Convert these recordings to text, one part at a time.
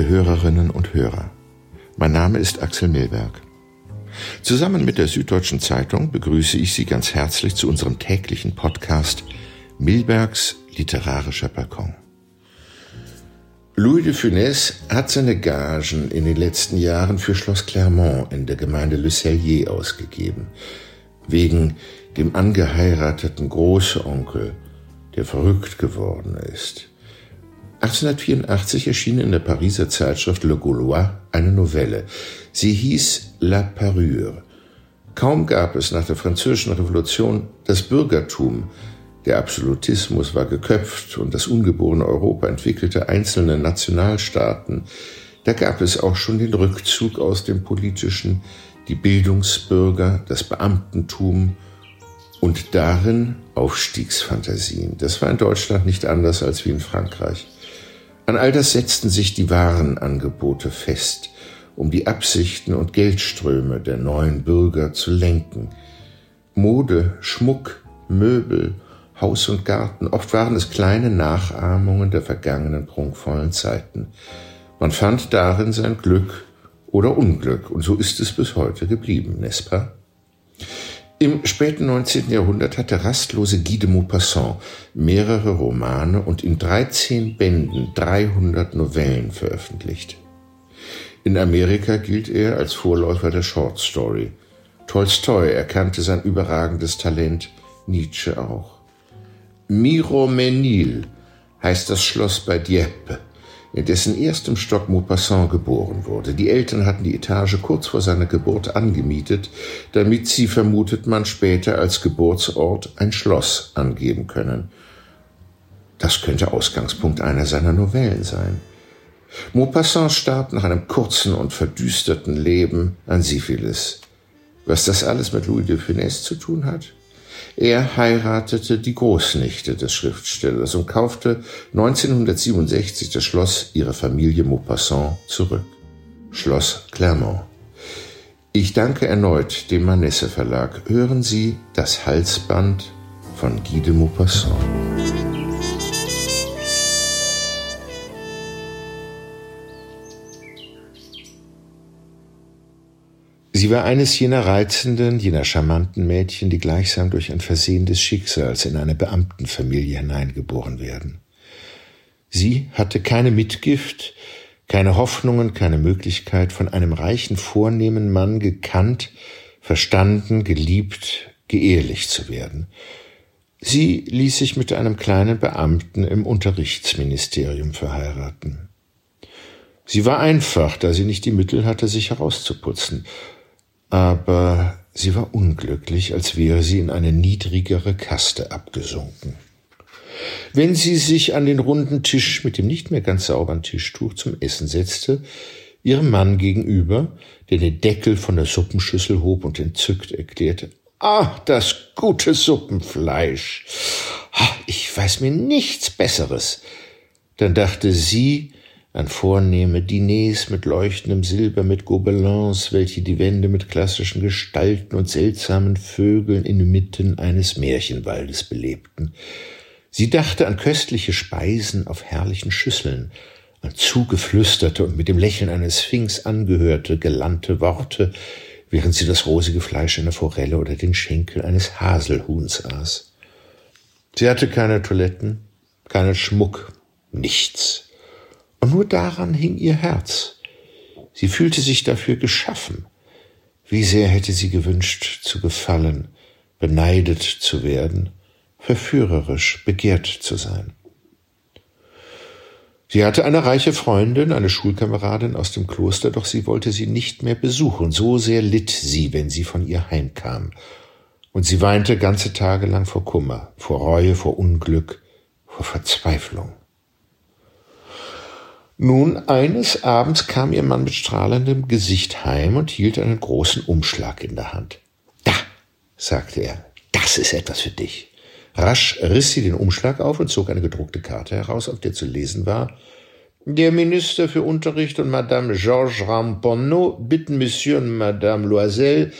liebe Hörerinnen und Hörer. Mein Name ist Axel Milberg. Zusammen mit der Süddeutschen Zeitung begrüße ich Sie ganz herzlich zu unserem täglichen Podcast Milbergs literarischer Balkon. Louis de Funès hat seine Gagen in den letzten Jahren für Schloss Clermont in der Gemeinde Le Cellier ausgegeben, wegen dem angeheirateten Großonkel, der verrückt geworden ist. 1884 erschien in der Pariser Zeitschrift Le Gaulois eine Novelle. Sie hieß La Parure. Kaum gab es nach der Französischen Revolution das Bürgertum, der Absolutismus war geköpft und das ungeborene Europa entwickelte einzelne Nationalstaaten, da gab es auch schon den Rückzug aus dem politischen, die Bildungsbürger, das Beamtentum und darin Aufstiegsfantasien. Das war in Deutschland nicht anders als wie in Frankreich. An all das setzten sich die Warenangebote fest, um die Absichten und Geldströme der neuen Bürger zu lenken. Mode, Schmuck, Möbel, Haus und Garten, oft waren es kleine Nachahmungen der vergangenen prunkvollen Zeiten. Man fand darin sein Glück oder Unglück, und so ist es bis heute geblieben, n'est-ce pas? Im späten 19. Jahrhundert hat der rastlose Guy de Maupassant mehrere Romane und in 13 Bänden 300 Novellen veröffentlicht. In Amerika gilt er als Vorläufer der Short Story. Tolstoi erkannte sein überragendes Talent, Nietzsche auch. Miromenil heißt das Schloss bei Dieppe in dessen erstem Stock Maupassant geboren wurde. Die Eltern hatten die Etage kurz vor seiner Geburt angemietet, damit sie, vermutet man, später als Geburtsort ein Schloss angeben können. Das könnte Ausgangspunkt einer seiner Novellen sein. Maupassant starb nach einem kurzen und verdüsterten Leben an Syphilis. Was das alles mit Louis de Funès zu tun hat? Er heiratete die Großnichte des Schriftstellers und kaufte 1967 das Schloss ihrer Familie Maupassant zurück. Schloss Clermont. Ich danke erneut dem Manesse Verlag. Hören Sie das Halsband von Guy de Maupassant. Sie war eines jener reizenden, jener charmanten Mädchen, die gleichsam durch ein Versehen des Schicksals in eine Beamtenfamilie hineingeboren werden. Sie hatte keine Mitgift, keine Hoffnungen, keine Möglichkeit, von einem reichen, vornehmen Mann gekannt, verstanden, geliebt, geehrlich zu werden. Sie ließ sich mit einem kleinen Beamten im Unterrichtsministerium verheiraten. Sie war einfach, da sie nicht die Mittel hatte, sich herauszuputzen, aber sie war unglücklich, als wäre sie in eine niedrigere Kaste abgesunken. Wenn sie sich an den runden Tisch mit dem nicht mehr ganz sauberen Tischtuch zum Essen setzte, ihrem Mann gegenüber, der den Deckel von der Suppenschüssel hob und entzückt erklärte, Ah, das gute Suppenfleisch. Ich weiß mir nichts Besseres. Dann dachte sie, an vornehme Diners mit leuchtendem Silber, mit Gobelins, welche die Wände mit klassischen Gestalten und seltsamen Vögeln inmitten eines Märchenwaldes belebten. Sie dachte an köstliche Speisen auf herrlichen Schüsseln, an zugeflüsterte und mit dem Lächeln eines Sphinx angehörte, gelandte Worte, während sie das rosige Fleisch einer Forelle oder den Schenkel eines Haselhuhns aß. Sie hatte keine Toiletten, keinen Schmuck, nichts. Und nur daran hing ihr Herz. Sie fühlte sich dafür geschaffen. Wie sehr hätte sie gewünscht zu gefallen, beneidet zu werden, verführerisch begehrt zu sein. Sie hatte eine reiche Freundin, eine Schulkameradin aus dem Kloster, doch sie wollte sie nicht mehr besuchen, so sehr litt sie, wenn sie von ihr heimkam. Und sie weinte ganze Tage lang vor Kummer, vor Reue, vor Unglück, vor Verzweiflung. Nun, eines Abends kam ihr Mann mit strahlendem Gesicht heim und hielt einen großen Umschlag in der Hand. Da, sagte er, das ist etwas für dich. Rasch riss sie den Umschlag auf und zog eine gedruckte Karte heraus, auf der zu lesen war, der Minister für Unterricht und Madame Georges Ramponneau bitten Monsieur und Madame Loisel,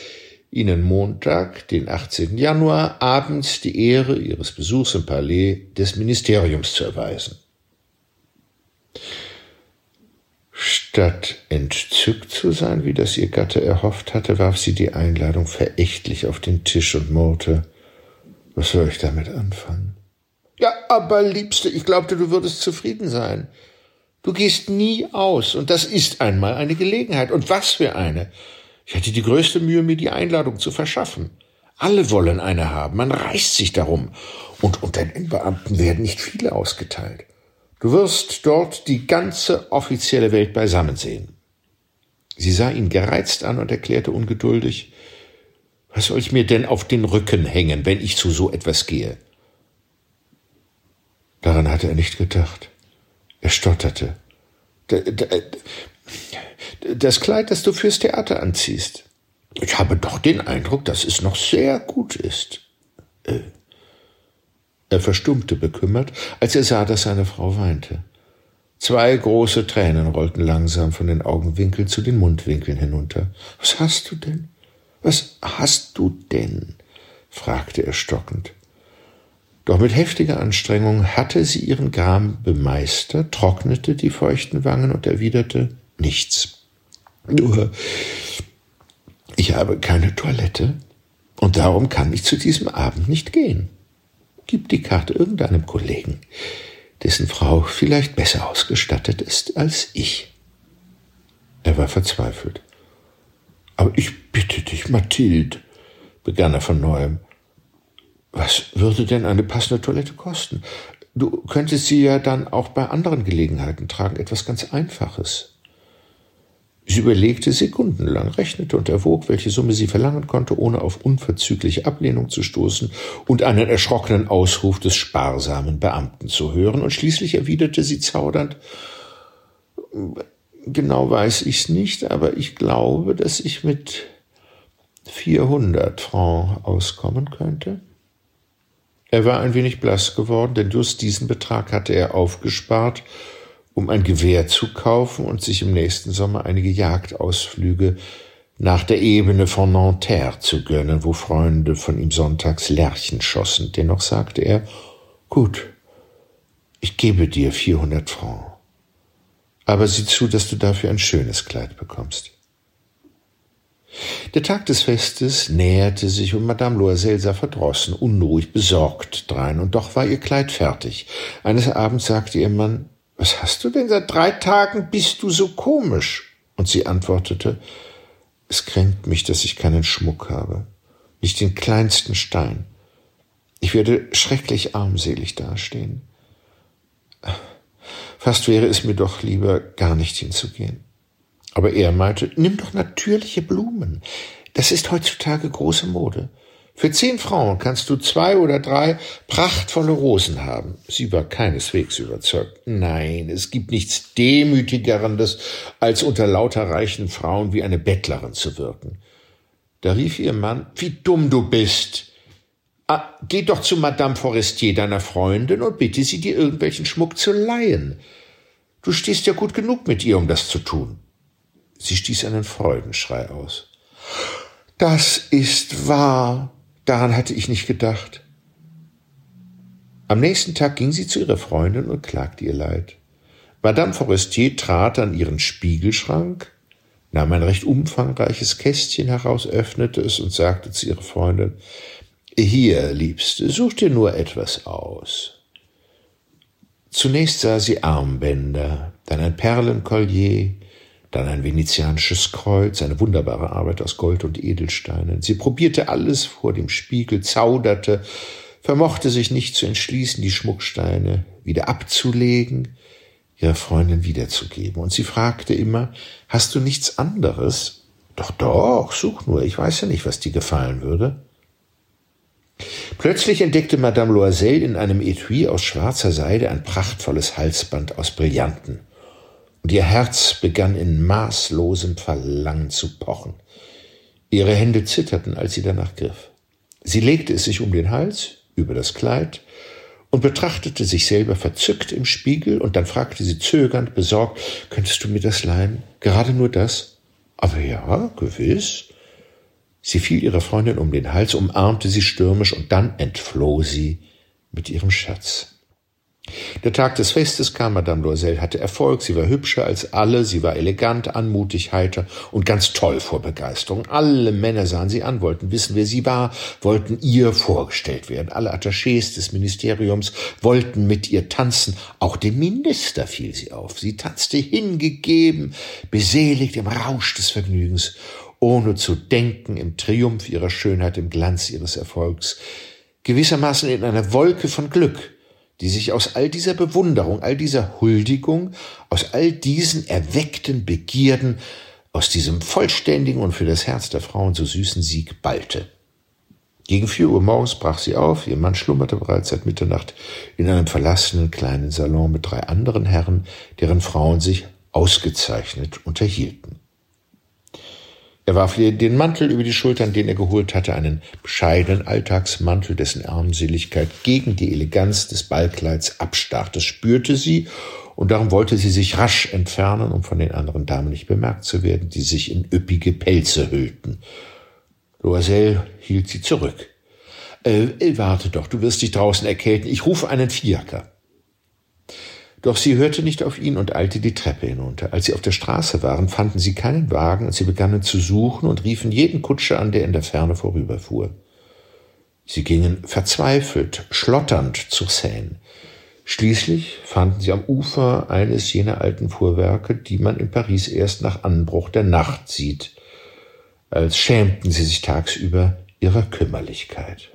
Ihnen Montag, den 18. Januar, abends die Ehre Ihres Besuchs im Palais des Ministeriums zu erweisen. Statt entzückt zu sein, wie das ihr Gatte erhofft hatte, warf sie die Einladung verächtlich auf den Tisch und murrte, was soll ich damit anfangen? Ja, aber Liebste, ich glaubte, du würdest zufrieden sein. Du gehst nie aus, und das ist einmal eine Gelegenheit. Und was für eine. Ich hatte die größte Mühe, mir die Einladung zu verschaffen. Alle wollen eine haben, man reißt sich darum. Und unter den Beamten werden nicht viele ausgeteilt. Du wirst dort die ganze offizielle Welt beisammen sehen. Sie sah ihn gereizt an und erklärte ungeduldig, was soll ich mir denn auf den Rücken hängen, wenn ich zu so etwas gehe? Daran hatte er nicht gedacht. Er stotterte. Das Kleid, das du fürs Theater anziehst. Ich habe doch den Eindruck, dass es noch sehr gut ist. Äh, er verstummte bekümmert, als er sah, dass seine Frau weinte. Zwei große Tränen rollten langsam von den Augenwinkeln zu den Mundwinkeln hinunter. Was hast du denn? Was hast du denn? fragte er stockend. Doch mit heftiger Anstrengung hatte sie ihren Gram bemeistert, trocknete die feuchten Wangen und erwiderte nichts. Nur, ich habe keine Toilette und darum kann ich zu diesem Abend nicht gehen. Gib die Karte irgendeinem Kollegen, dessen Frau vielleicht besser ausgestattet ist als ich. Er war verzweifelt. Aber ich bitte dich, Mathilde, begann er von neuem. Was würde denn eine passende Toilette kosten? Du könntest sie ja dann auch bei anderen Gelegenheiten tragen, etwas ganz Einfaches. Sie überlegte sekundenlang, rechnete und erwog, welche Summe sie verlangen konnte, ohne auf unverzügliche Ablehnung zu stoßen und einen erschrockenen Ausruf des sparsamen Beamten zu hören, und schließlich erwiderte sie zaudernd Genau weiß ich's nicht, aber ich glaube, dass ich mit vierhundert Francs auskommen könnte. Er war ein wenig blass geworden, denn just diesen Betrag hatte er aufgespart, um ein Gewehr zu kaufen und sich im nächsten Sommer einige Jagdausflüge nach der Ebene von Nanterre zu gönnen, wo Freunde von ihm sonntags Lerchen schossen. Dennoch sagte er, gut, ich gebe dir vierhundert Francs. Aber sieh zu, dass du dafür ein schönes Kleid bekommst. Der Tag des Festes näherte sich und Madame Loisel sah verdrossen, unruhig, besorgt drein, und doch war ihr Kleid fertig. Eines Abends sagte ihr Mann, was hast du denn seit drei Tagen bist du so komisch? Und sie antwortete, es kränkt mich, dass ich keinen Schmuck habe, nicht den kleinsten Stein. Ich werde schrecklich armselig dastehen. Fast wäre es mir doch lieber, gar nicht hinzugehen. Aber er meinte, nimm doch natürliche Blumen. Das ist heutzutage große Mode. Für zehn Frauen kannst du zwei oder drei prachtvolle Rosen haben. Sie war keineswegs überzeugt. Nein, es gibt nichts Demütigerendes, als unter lauter reichen Frauen wie eine Bettlerin zu wirken. Da rief ihr Mann, wie dumm du bist. Ah, geh doch zu Madame Forestier, deiner Freundin, und bitte sie dir irgendwelchen Schmuck zu leihen. Du stehst ja gut genug mit ihr, um das zu tun. Sie stieß einen Freudenschrei aus. Das ist wahr. Daran hatte ich nicht gedacht. Am nächsten Tag ging sie zu ihrer Freundin und klagte ihr Leid. Madame Forestier trat an ihren Spiegelschrank, nahm ein recht umfangreiches Kästchen heraus, öffnete es und sagte zu ihrer Freundin, Hier, Liebste, such dir nur etwas aus. Zunächst sah sie Armbänder, dann ein Perlenkollier, dann ein venezianisches Kreuz, eine wunderbare Arbeit aus Gold und Edelsteinen. Sie probierte alles vor dem Spiegel, zauderte, vermochte sich nicht zu entschließen, die Schmucksteine wieder abzulegen, ihrer Freundin wiederzugeben. Und sie fragte immer, hast du nichts anderes? Doch, doch, such nur, ich weiß ja nicht, was dir gefallen würde. Plötzlich entdeckte Madame Loisel in einem Etui aus schwarzer Seide ein prachtvolles Halsband aus Brillanten und ihr Herz begann in maßlosem Verlangen zu pochen. Ihre Hände zitterten, als sie danach griff. Sie legte es sich um den Hals, über das Kleid, und betrachtete sich selber verzückt im Spiegel, und dann fragte sie zögernd, besorgt, könntest du mir das leihen? Gerade nur das? Aber ja, gewiss. Sie fiel ihrer Freundin um den Hals, umarmte sie stürmisch, und dann entfloh sie mit ihrem Schatz. Der Tag des Festes kam, Madame Loisel hatte Erfolg, sie war hübscher als alle, sie war elegant, anmutig, heiter und ganz toll vor Begeisterung. Alle Männer sahen sie an, wollten wissen, wer sie war, wollten ihr vorgestellt werden. Alle Attachés des Ministeriums wollten mit ihr tanzen, auch dem Minister fiel sie auf. Sie tanzte hingegeben, beseligt im Rausch des Vergnügens, ohne zu denken im Triumph ihrer Schönheit, im Glanz ihres Erfolgs, gewissermaßen in einer Wolke von Glück, die sich aus all dieser Bewunderung, all dieser Huldigung, aus all diesen erweckten Begierden, aus diesem vollständigen und für das Herz der Frauen so süßen Sieg ballte. Gegen vier Uhr morgens brach sie auf, ihr Mann schlummerte bereits seit Mitternacht in einem verlassenen kleinen Salon mit drei anderen Herren, deren Frauen sich ausgezeichnet unterhielten. Er warf ihr den Mantel über die Schultern, den er geholt hatte, einen bescheidenen Alltagsmantel, dessen Armseligkeit gegen die Eleganz des Ballkleids abstach. Das spürte sie, und darum wollte sie sich rasch entfernen, um von den anderen Damen nicht bemerkt zu werden, die sich in üppige Pelze hüllten. Loisel hielt sie zurück. Äh, warte doch, du wirst dich draußen erkälten. Ich rufe einen Fiaker. Doch sie hörte nicht auf ihn und eilte die Treppe hinunter. Als sie auf der Straße waren, fanden sie keinen Wagen und sie begannen zu suchen und riefen jeden Kutscher an, der in der Ferne vorüberfuhr. Sie gingen verzweifelt, schlotternd zur Seine. Schließlich fanden sie am Ufer eines jener alten Fuhrwerke, die man in Paris erst nach Anbruch der Nacht sieht, als schämten sie sich tagsüber ihrer Kümmerlichkeit.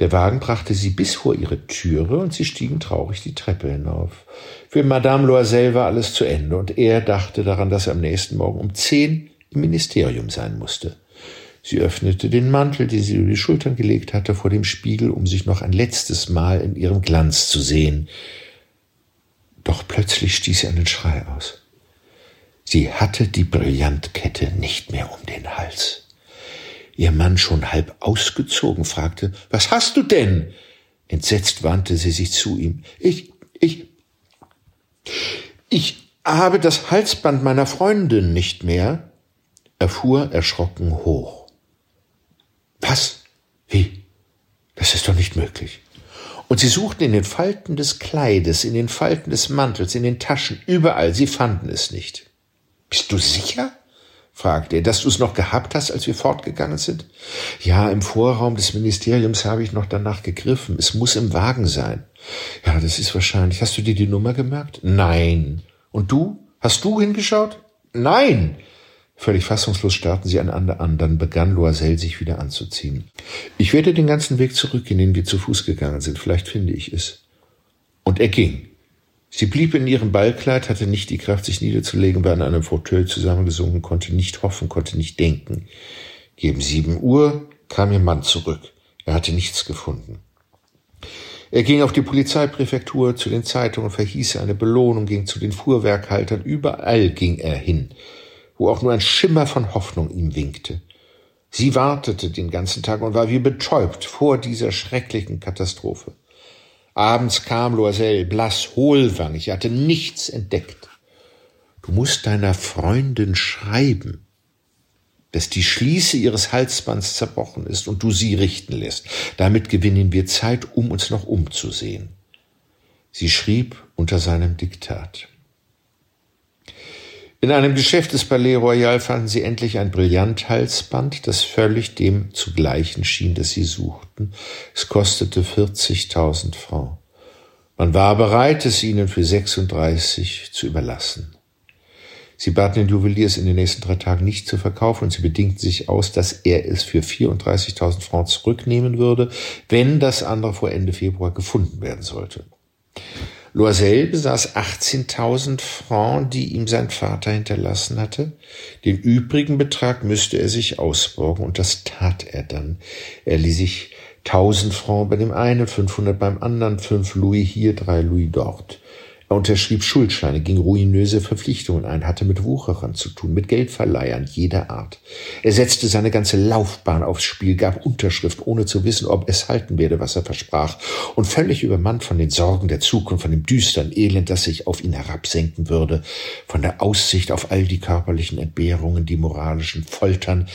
Der Wagen brachte sie bis vor ihre Türe und sie stiegen traurig die Treppe hinauf. Für Madame Loisel war alles zu Ende und er dachte daran, dass er am nächsten Morgen um zehn im Ministerium sein musste. Sie öffnete den Mantel, den sie über die Schultern gelegt hatte, vor dem Spiegel, um sich noch ein letztes Mal in ihrem Glanz zu sehen. Doch plötzlich stieß sie einen Schrei aus. Sie hatte die Brillantkette nicht mehr um den Hals ihr Mann schon halb ausgezogen, fragte, was hast du denn? Entsetzt wandte sie sich zu ihm. Ich, ich, ich habe das Halsband meiner Freundin nicht mehr. Er fuhr erschrocken hoch. Was? Wie? Das ist doch nicht möglich. Und sie suchten in den Falten des Kleides, in den Falten des Mantels, in den Taschen, überall, sie fanden es nicht. Bist du sicher? Fragte er, dass du es noch gehabt hast, als wir fortgegangen sind? Ja, im Vorraum des Ministeriums habe ich noch danach gegriffen. Es muss im Wagen sein. Ja, das ist wahrscheinlich. Hast du dir die Nummer gemerkt? Nein. Und du? Hast du hingeschaut? Nein. Völlig fassungslos starrten sie einander an, dann begann Loisel sich wieder anzuziehen. Ich werde den ganzen Weg zurückgehen, den wir zu Fuß gegangen sind, vielleicht finde ich es. Und er ging. Sie blieb in ihrem Ballkleid, hatte nicht die Kraft, sich niederzulegen, war in einem Fauteuil zusammengesunken, konnte nicht hoffen, konnte nicht denken. Gegen sieben Uhr kam ihr Mann zurück. Er hatte nichts gefunden. Er ging auf die Polizeipräfektur, zu den Zeitungen, verhieß eine Belohnung, ging zu den Fuhrwerkhaltern, überall ging er hin, wo auch nur ein Schimmer von Hoffnung ihm winkte. Sie wartete den ganzen Tag und war wie betäubt vor dieser schrecklichen Katastrophe. Abends kam Loisel, blass, hohlwangig, er hatte nichts entdeckt. Du musst deiner Freundin schreiben, dass die Schließe ihres Halsbands zerbrochen ist und du sie richten lässt. Damit gewinnen wir Zeit, um uns noch umzusehen. Sie schrieb unter seinem Diktat. In einem Geschäft des Palais Royal fanden sie endlich ein Brillanthalsband, das völlig dem zu gleichen schien, das sie suchten. Es kostete 40.000 Francs. Man war bereit, es ihnen für 36 zu überlassen. Sie baten den Juweliers in den nächsten drei Tagen nicht zu verkaufen und sie bedingten sich aus, dass er es für 34.000 Francs zurücknehmen würde, wenn das andere vor Ende Februar gefunden werden sollte. Loisel besaß 18.000 Francs, die ihm sein Vater hinterlassen hatte. Den übrigen Betrag müsste er sich ausborgen, und das tat er dann. Er ließ sich 1000 Francs bei dem einen, 500 beim anderen, 5 Louis hier, 3 Louis dort. Er unterschrieb Schuldscheine, ging ruinöse Verpflichtungen ein, hatte mit Wucherern zu tun, mit Geldverleihern jeder Art. Er setzte seine ganze Laufbahn aufs Spiel, gab Unterschrift, ohne zu wissen, ob es halten werde, was er versprach, und völlig übermannt von den Sorgen der Zukunft, von dem düsteren Elend, das sich auf ihn herabsenken würde, von der Aussicht auf all die körperlichen Entbehrungen, die moralischen Foltern,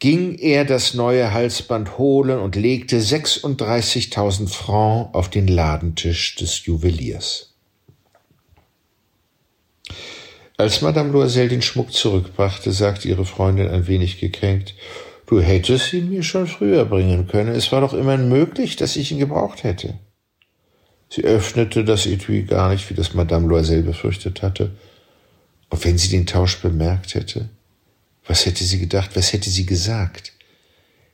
ging er das neue Halsband holen und legte 36.000 Francs auf den Ladentisch des Juweliers. Als Madame Loisel den Schmuck zurückbrachte, sagte ihre Freundin ein wenig gekränkt, Du hättest ihn mir schon früher bringen können. Es war doch immerhin möglich, dass ich ihn gebraucht hätte. Sie öffnete das Etui gar nicht, wie das Madame Loisel befürchtet hatte. Und wenn sie den Tausch bemerkt hätte, was hätte sie gedacht, was hätte sie gesagt?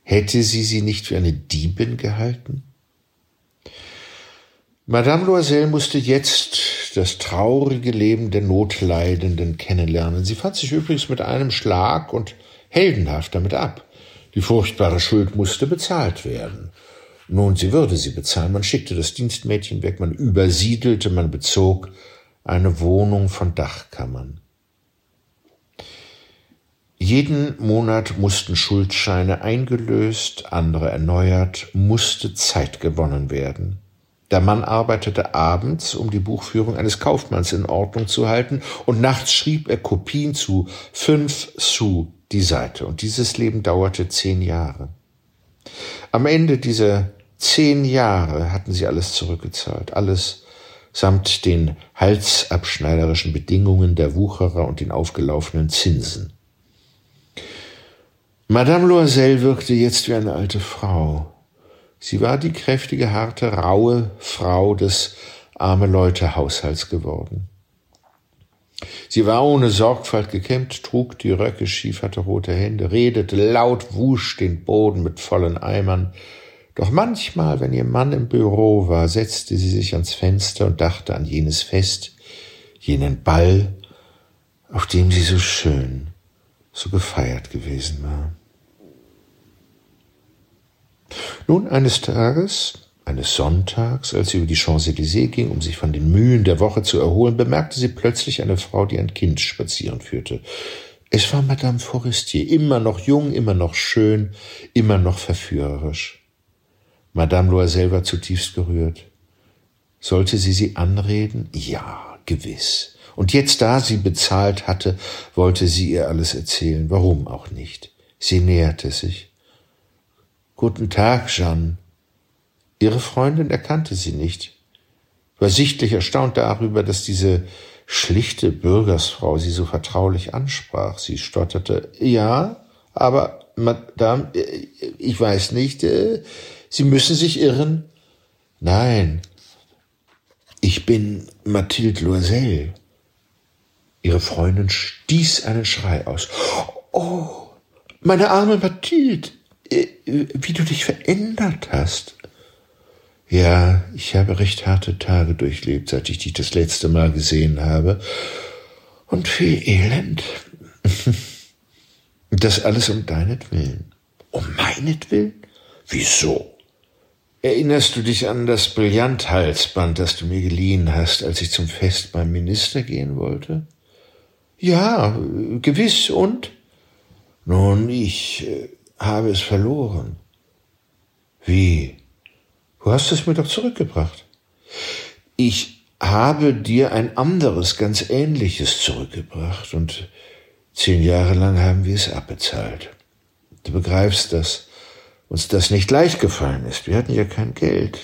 Hätte sie sie nicht für eine Diebin gehalten? Madame Loisel musste jetzt das traurige Leben der Notleidenden kennenlernen. Sie fand sich übrigens mit einem Schlag und heldenhaft damit ab. Die furchtbare Schuld musste bezahlt werden. Nun, sie würde sie bezahlen. Man schickte das Dienstmädchen weg, man übersiedelte, man bezog eine Wohnung von Dachkammern. Jeden Monat mussten Schuldscheine eingelöst, andere erneuert, musste Zeit gewonnen werden. Der Mann arbeitete abends, um die Buchführung eines Kaufmanns in Ordnung zu halten, und nachts schrieb er Kopien zu fünf Sous die Seite. Und dieses Leben dauerte zehn Jahre. Am Ende dieser zehn Jahre hatten sie alles zurückgezahlt, alles samt den halsabschneiderischen Bedingungen der Wucherer und den aufgelaufenen Zinsen. Madame Loisel wirkte jetzt wie eine alte Frau. Sie war die kräftige, harte, raue Frau des arme Leute Haushalts geworden. Sie war ohne Sorgfalt gekämmt, trug die Röcke schief, hatte rote Hände, redete laut, wusch den Boden mit vollen Eimern. Doch manchmal, wenn ihr Mann im Büro war, setzte sie sich ans Fenster und dachte an jenes Fest, jenen Ball, auf dem sie so schön, so gefeiert gewesen war. Nun, eines Tages, eines Sonntags, als sie über die Champs-Élysées ging, um sich von den Mühen der Woche zu erholen, bemerkte sie plötzlich eine Frau, die ein Kind spazieren führte. Es war Madame Forestier, immer noch jung, immer noch schön, immer noch verführerisch. Madame Loisel war zutiefst gerührt. Sollte sie sie anreden? Ja, gewiss. Und jetzt, da sie bezahlt hatte, wollte sie ihr alles erzählen. Warum auch nicht? Sie näherte sich. Guten Tag, Jeanne. Ihre Freundin erkannte sie nicht, war sichtlich erstaunt darüber, dass diese schlichte Bürgersfrau sie so vertraulich ansprach. Sie stotterte, ja, aber Madame, ich weiß nicht, äh, Sie müssen sich irren. Nein, ich bin Mathilde Loisel. Ihre Freundin stieß einen Schrei aus. Oh, meine arme Mathilde, wie du dich verändert hast. Ja, ich habe recht harte Tage durchlebt, seit ich dich das letzte Mal gesehen habe. Und viel Elend. Das alles um deinetwillen. Um meinetwillen? Wieso? Erinnerst du dich an das Brillanthalsband, das du mir geliehen hast, als ich zum Fest beim Minister gehen wollte? Ja, gewiss, und? Nun, ich äh, habe es verloren. Wie? Du hast es mir doch zurückgebracht. Ich habe dir ein anderes, ganz ähnliches zurückgebracht und zehn Jahre lang haben wir es abbezahlt. Du begreifst, dass uns das nicht leicht gefallen ist. Wir hatten ja kein Geld.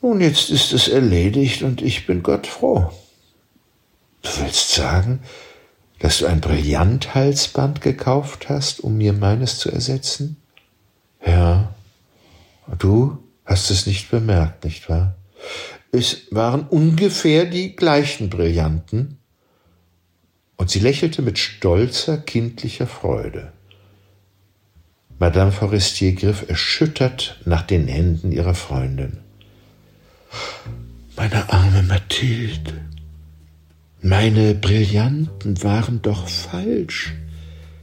Nun, jetzt ist es erledigt und ich bin Gott froh. Du willst sagen, dass du ein Brillanthalsband gekauft hast, um mir meines zu ersetzen? Ja. Du? Hast es nicht bemerkt, nicht wahr? Es waren ungefähr die gleichen Brillanten. Und sie lächelte mit stolzer, kindlicher Freude. Madame Forestier griff erschüttert nach den Händen ihrer Freundin. Meine arme Mathilde, meine Brillanten waren doch falsch.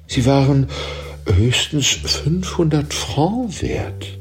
Sie waren höchstens 500 Francs wert.